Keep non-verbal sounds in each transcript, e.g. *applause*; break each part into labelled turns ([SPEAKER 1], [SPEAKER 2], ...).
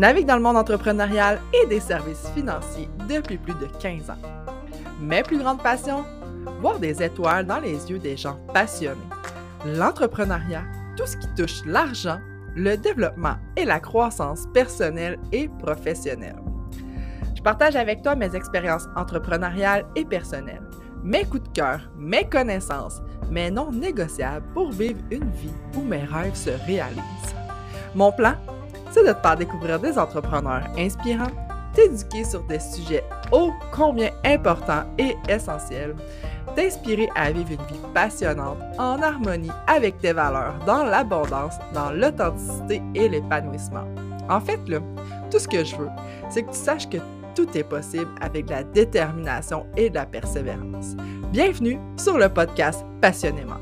[SPEAKER 1] Navigue dans le monde entrepreneurial et des services financiers depuis plus de 15 ans. Mes plus grandes passions Voir des étoiles dans les yeux des gens passionnés. L'entrepreneuriat, tout ce qui touche l'argent, le développement et la croissance personnelle et professionnelle. Je partage avec toi mes expériences entrepreneuriales et personnelles, mes coups de cœur, mes connaissances, mes non négociables pour vivre une vie où mes rêves se réalisent. Mon plan, c'est de te faire découvrir des entrepreneurs inspirants, t'éduquer sur des sujets ô combien importants et essentiels, t'inspirer à vivre une vie passionnante en harmonie avec tes valeurs, dans l'abondance, dans l'authenticité et l'épanouissement. En fait, là, tout ce que je veux, c'est que tu saches que tout est possible avec de la détermination et de la persévérance. Bienvenue sur le podcast Passionnément.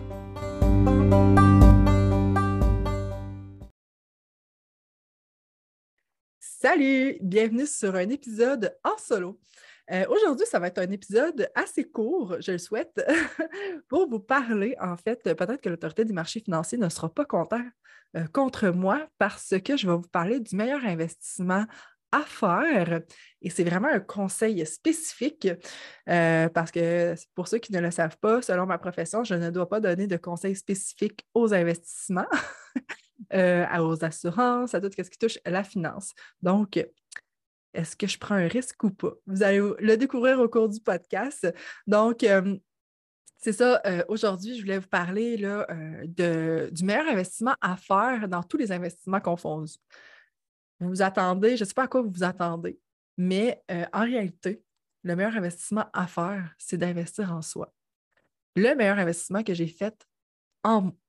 [SPEAKER 1] Salut, bienvenue sur un épisode en solo. Euh, aujourd'hui, ça va être un épisode assez court, je le souhaite, *laughs* pour vous parler, en fait, peut-être que l'autorité du marché financier ne sera pas content euh, contre moi parce que je vais vous parler du meilleur investissement à faire. Et c'est vraiment un conseil spécifique euh, parce que pour ceux qui ne le savent pas, selon ma profession, je ne dois pas donner de conseils spécifiques aux investissements, *laughs* aux assurances, à tout ce qui touche la finance. Donc, est-ce que je prends un risque ou pas? Vous allez le découvrir au cours du podcast. Donc, euh, c'est ça, euh, aujourd'hui, je voulais vous parler là, euh, de, du meilleur investissement à faire dans tous les investissements confondus. Vous vous attendez, je ne sais pas à quoi vous vous attendez, mais en réalité, le meilleur investissement à faire, c'est d'investir en soi. Le meilleur investissement que j'ai fait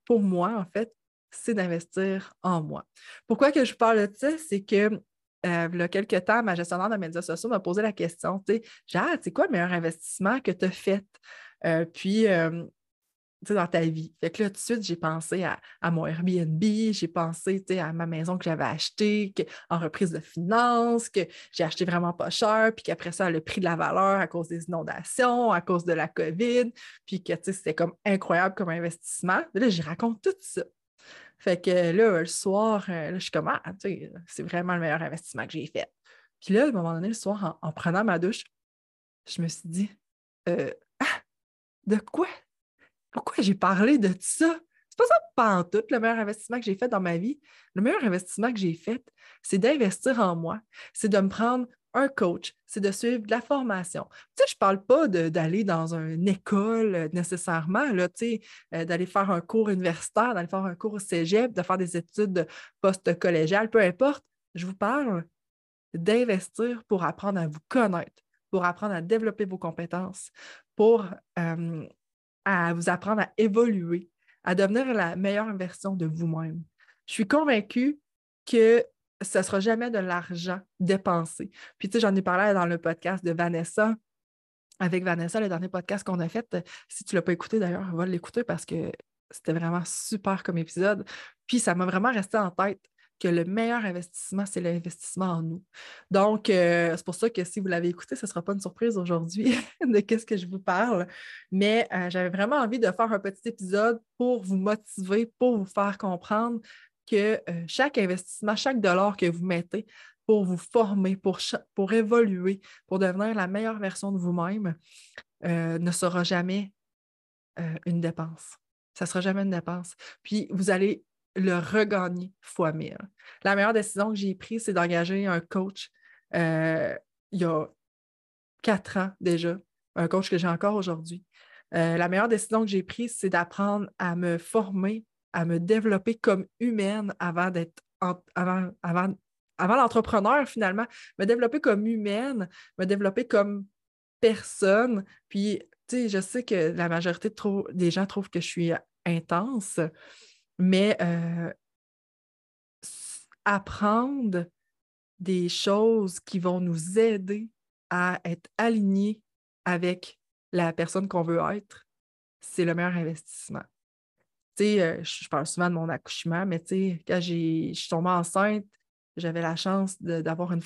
[SPEAKER 1] pour moi, en fait, c'est d'investir en moi. Pourquoi que je parle de ça? C'est que euh, il y a quelques temps, ma gestionnaire de médias sociaux m'a posé la question, tu sais, Jade, c'est quoi le meilleur investissement que tu as fait? Euh, puis, euh, dans ta vie. Fait que là, tout de suite, j'ai pensé à, mon Airbnb, j'ai pensé à ma maison que j'avais achetée en reprise de finances, que j'ai acheté vraiment pas cher, puis qu'après ça, le prix de la valeur à cause des inondations, à cause de la COVID, puis que c'était comme incroyable comme investissement. là, j'y raconte tout ça. Fait que là, le soir, euh, je suis comme, ah, c'est vraiment le meilleur investissement que j'ai fait. Puis là, à un moment donné, le soir, en, prenant ma douche, je me suis dit, euh, ah, de quoi? Pourquoi j'ai parlé de ça? C'est pas ça, pas en tout, le meilleur investissement que j'ai fait dans ma vie. Le meilleur investissement que j'ai fait, c'est d'investir en moi. C'est de me prendre un coach, c'est de suivre de la formation. Tu je ne parle pas d'aller dans une école euh, nécessairement, euh, d'aller faire un cours universitaire, d'aller faire un cours au cégep, de faire des études post-collégiales, peu importe. Je vous parle d'investir pour apprendre à vous connaître, pour apprendre à développer vos compétences, pour euh, à vous apprendre à évoluer, à devenir la meilleure version de vous-même. Je suis convaincue que ce ne sera jamais de l'argent dépensé. Puis, tu sais, j'en ai parlé dans le podcast de Vanessa, avec Vanessa, le dernier podcast qu'on a fait. Si tu ne l'as pas écouté d'ailleurs, va l'écouter parce que c'était vraiment super comme épisode. Puis, ça m'a vraiment resté en tête que le meilleur investissement, c'est l'investissement en nous. Donc, euh, c'est pour ça que si vous l'avez écouté, ce ne sera pas une surprise aujourd'hui *laughs* de qu'est-ce que je vous parle. Mais euh, j'avais vraiment envie de faire un petit épisode pour vous motiver, pour vous faire comprendre que euh, chaque investissement, chaque dollar que vous mettez pour vous former, pour, pour évoluer, pour devenir la meilleure version de vous-même, euh, ne sera jamais euh, une dépense. Ça ne sera jamais une dépense. Puis vous allez le regagner fois mille. La meilleure décision que j'ai prise, c'est d'engager un coach il y a quatre ans déjà, un coach que j'ai encore aujourd'hui. la meilleure décision que j'ai prise, c'est d'apprendre à me former à me développer comme humaine avant d'être avant, avant, avant l'entrepreneur finalement, me développer comme humaine, me développer comme personne. Puis, tu sais, je sais que la majorité des gens trouvent que je suis intense, mais euh, apprendre des choses qui vont nous aider à être alignés avec la personne qu'on veut être, c'est le meilleur investissement. Euh, je parle souvent de mon accouchement, mais quand je suis tombée enceinte, j'avais la chance d'avoir une.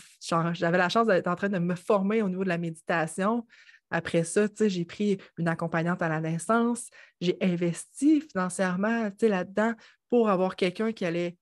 [SPEAKER 1] J'avais la chance d'être en train de me former au niveau de la méditation. Après ça, j'ai pris une accompagnante à la naissance. J'ai investi financièrement là-dedans pour avoir quelqu'un qui allait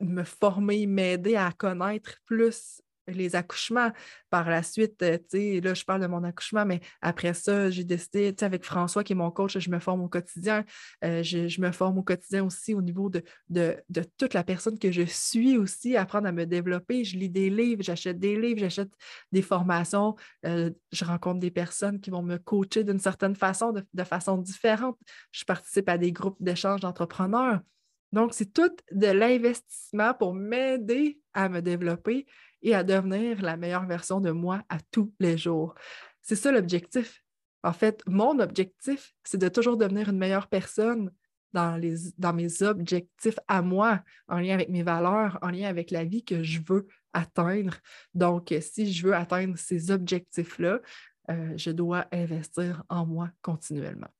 [SPEAKER 1] me former, m'aider à connaître plus les accouchements. Par la suite, euh, tu sais, là, je parle de mon accouchement, mais après ça, j'ai décidé, tu sais, avec François, qui est mon coach, je me forme au quotidien. Euh, je, me forme au quotidien aussi au niveau de, de, toute la personne que je suis aussi, apprendre à me développer. Je lis des livres, j'achète des livres, j'achète des formations. Euh, je rencontre des personnes qui vont me coacher d'une certaine façon, de, de façon différente. Je participe à des groupes d'échange d'entrepreneurs. Donc, c'est tout de l'investissement pour m'aider à me développer et à devenir la meilleure version de moi à tous les jours. C'est ça l'objectif. En fait, mon objectif, c'est de toujours devenir une meilleure personne dans, les, dans mes objectifs à moi, en lien avec mes valeurs, en lien avec la vie que je veux atteindre. Donc, si je veux atteindre ces objectifs-là, euh, je dois investir en moi continuellement.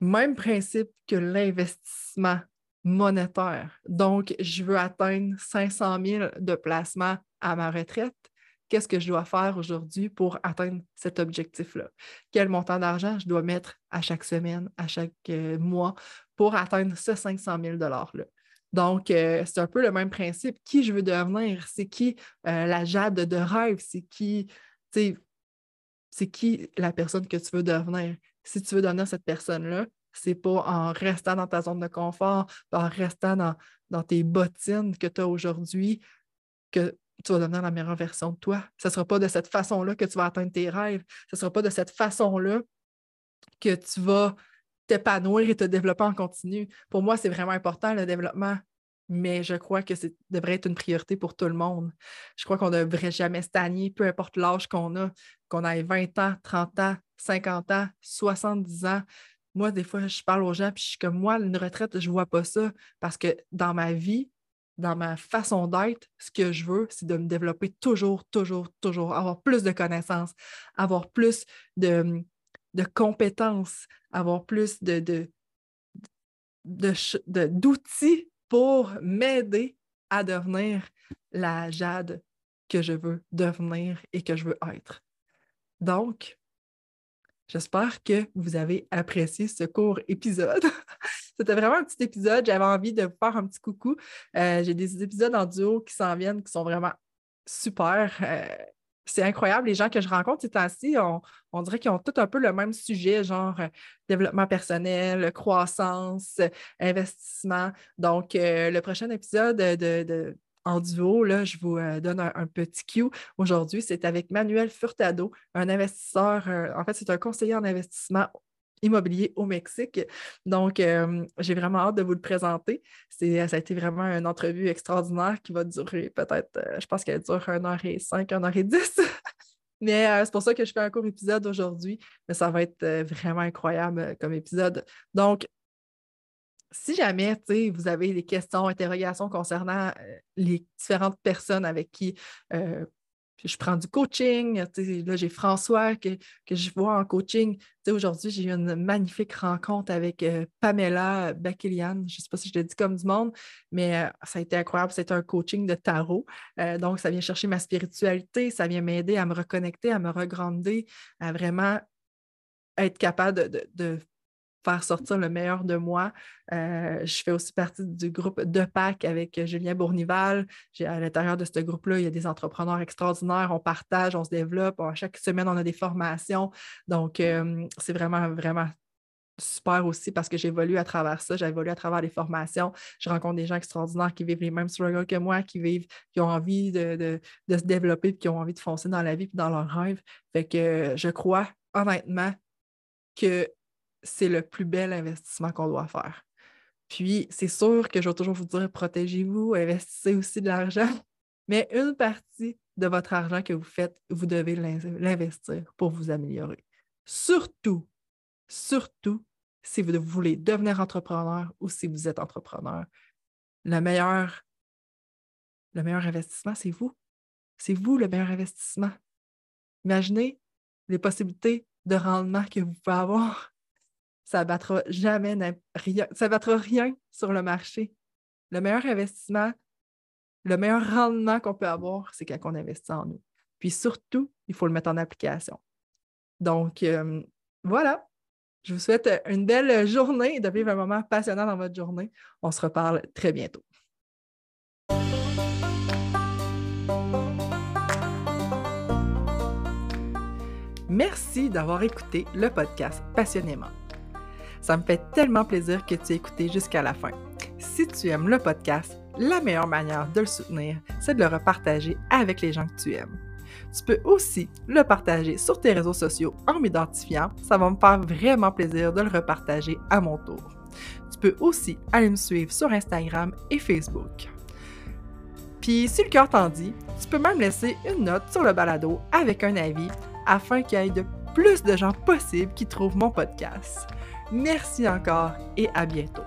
[SPEAKER 1] Même principe que l'investissement monétaire. Donc, je veux atteindre 500 000 de placements à ma retraite. Qu'est-ce que je dois faire aujourd'hui pour atteindre cet objectif-là? Quel montant d'argent je dois mettre à chaque semaine, à chaque euh, mois pour atteindre ce 500 000 $-là? Donc, euh, c'est un peu le même principe. Qui je veux devenir? C'est qui euh, la Jade de rêve? C'est qui, c'est qui la personne que tu veux devenir? Si tu veux devenir cette personne-là, c'est pas en restant dans ta zone de confort, en restant dans, tes bottines que tu as aujourd'hui que tu vas devenir la meilleure version de toi. Ce ne sera pas de cette façon-là que tu vas atteindre tes rêves. Ce ne sera pas de cette façon-là que tu vas t'épanouir et te développer en continu. Pour moi, c'est vraiment important le développement, mais je crois que ça devrait être une priorité pour tout le monde. Je crois qu'on ne devrait jamais stagner, peu importe l'âge qu'on a, qu'on ait 20 ans, 30 ans, 50 ans, 70 ans. Moi, des fois, je parle aux gens, puis je suis comme moi, une retraite, je ne vois pas ça parce que dans ma vie, dans ma façon d'être, ce que je veux, c'est de me développer toujours, toujours, toujours, avoir plus de connaissances, avoir plus de, compétences, avoir plus de, d'outils pour m'aider à devenir la Jade que je veux devenir et que je veux être. Donc, J'espère que vous avez apprécié ce court épisode. *laughs* C'était vraiment un petit épisode. J'avais envie de vous faire un petit coucou. Euh, j'ai des épisodes en duo qui s'en viennent qui sont vraiment super. Euh, c'est incroyable. Les gens que je rencontre ces temps-ci, on, dirait qu'ils ont tous un peu le même sujet, genre euh, développement personnel, croissance, investissement. Donc, le prochain épisode de en duo, là, je vous euh, donne un, petit cue. Aujourd'hui, c'est avec Manuel Furtado, un investisseur, euh, en fait, c'est un conseiller en investissement immobilier au Mexique. Donc, euh, j'ai vraiment hâte de vous le présenter. C'est, ça a été vraiment une entrevue extraordinaire qui va durer peut-être, je pense qu'elle dure 1 heure et 5, 1 heure et 10. *laughs* Mais c'est pour ça que je fais un court épisode aujourd'hui, mais ça va être vraiment incroyable comme épisode. Donc, si jamais vous avez des questions, interrogations concernant euh, les différentes personnes avec qui euh, je prends du coaching, là j'ai François que, je vois en coaching. Aujourd'hui, j'ai eu une magnifique rencontre avec euh, Pamela Bakilian. Je ne sais pas si je le dis comme du monde, mais ça a été incroyable. C'était un coaching de tarot. donc, ça vient chercher ma spiritualité, ça vient m'aider à me reconnecter, à me regrander, à vraiment être capable de faire sortir le meilleur de moi. Euh, je fais aussi partie du groupe de PAC avec Julien Bournival. À l'intérieur de ce groupe-là, il y a des entrepreneurs extraordinaires. On partage, on se développe. chaque semaine, on a des formations. Donc, euh, c'est vraiment, vraiment super aussi parce que j'évolue à travers ça, j'évolue à travers les formations. Je rencontre des gens extraordinaires qui vivent les mêmes struggles que moi, qui vivent, qui ont envie de, se développer, qui ont envie de foncer dans la vie et dans leurs rêves. Fait que je crois honnêtement que c'est le plus bel investissement qu'on doit faire. Puis, c'est sûr que je vais toujours vous dire, protégez-vous, investissez aussi de l'argent, *laughs* mais une partie de votre argent que vous faites, vous devez l'investir pour vous améliorer. Surtout, surtout si vous voulez devenir entrepreneur ou si vous êtes entrepreneur. Le meilleur, le meilleur investissement, c'est vous. C'est vous le meilleur investissement. Imaginez les possibilités de rendement que vous pouvez avoir ça battra jamais rien, ça battra rien sur le marché. Le meilleur investissement, le meilleur rendement qu'on peut avoir, c'est quand on investit en nous. Puis surtout, il faut le mettre en application. Donc, euh, voilà. Je vous souhaite une belle journée et de vivre un moment passionnant dans votre journée. On se reparle très bientôt. Merci d'avoir écouté le podcast passionnément. Ça me fait tellement plaisir que tu aies écouté jusqu'à la fin. Si tu aimes le podcast, la meilleure manière de le soutenir, c'est de le repartager avec les gens que tu aimes. Tu peux aussi le partager sur tes réseaux sociaux en m'identifiant. Ça va me faire vraiment plaisir de le repartager à mon tour. Tu peux aussi aller me suivre sur Instagram et Facebook. Puis, si le cœur t'en dit, tu peux même laisser une note sur le balado avec un avis afin qu'il y ait de plus de gens possibles qui trouvent mon podcast. Merci encore et à bientôt.